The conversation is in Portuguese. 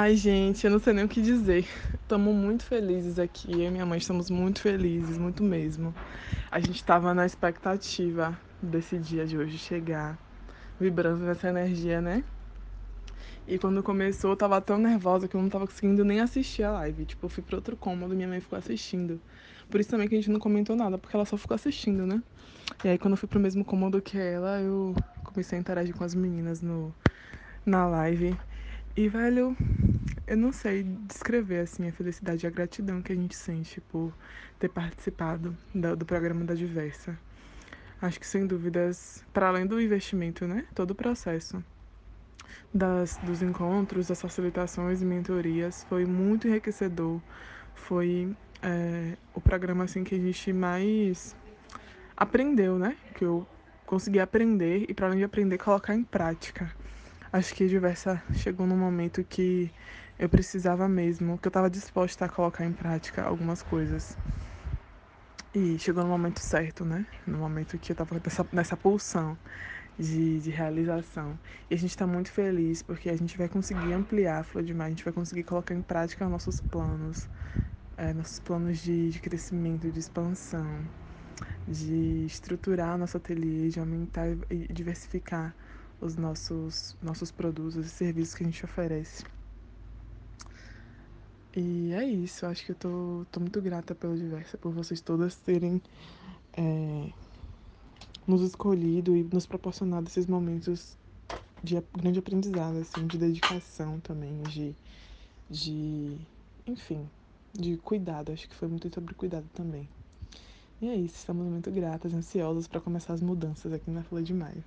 Ai, gente, eu não sei nem o que dizer. Estamos muito felizes aqui. Eu e minha mãe estamos muito felizes, muito mesmo. A gente estava na expectativa desse dia de hoje chegar, vibrando nessa energia, né? E quando começou, eu tava tão nervosa que eu não tava conseguindo nem assistir a live. Tipo, eu fui pro outro cômodo e minha mãe ficou assistindo. Por isso também que a gente não comentou nada, porque ela só ficou assistindo, né? E aí, quando eu fui pro mesmo cômodo que ela, eu comecei a interagir com as meninas no, na live. E, velho, eu não sei descrever assim a felicidade e a gratidão que a gente sente por ter participado do, do programa da Diversa. Acho que sem dúvidas, para além do investimento, né, todo o processo das, dos encontros, das facilitações e mentorias foi muito enriquecedor. Foi é, o programa assim que a gente mais aprendeu, né? Que eu consegui aprender e para além de aprender colocar em prática. Acho que a Diversa chegou num momento que eu precisava mesmo, que eu estava disposta a colocar em prática algumas coisas. E chegou no momento certo, né? No momento que eu estava nessa, nessa pulsão de, de realização. E a gente está muito feliz porque a gente vai conseguir ampliar a Flor de Mar, a gente vai conseguir colocar em prática nossos planos, é, nossos planos de, de crescimento, de expansão, de estruturar nosso ateliê, de aumentar e diversificar os nossos, nossos produtos e serviços que a gente oferece. E é isso, acho que eu tô, tô muito grata pela Diversa, por vocês todas terem é, nos escolhido e nos proporcionado esses momentos de grande aprendizado, assim, de dedicação também, de, de enfim, de cuidado. Acho que foi muito sobre cuidado também. E é isso, estamos muito gratas, ansiosas para começar as mudanças aqui na Folha de Maio.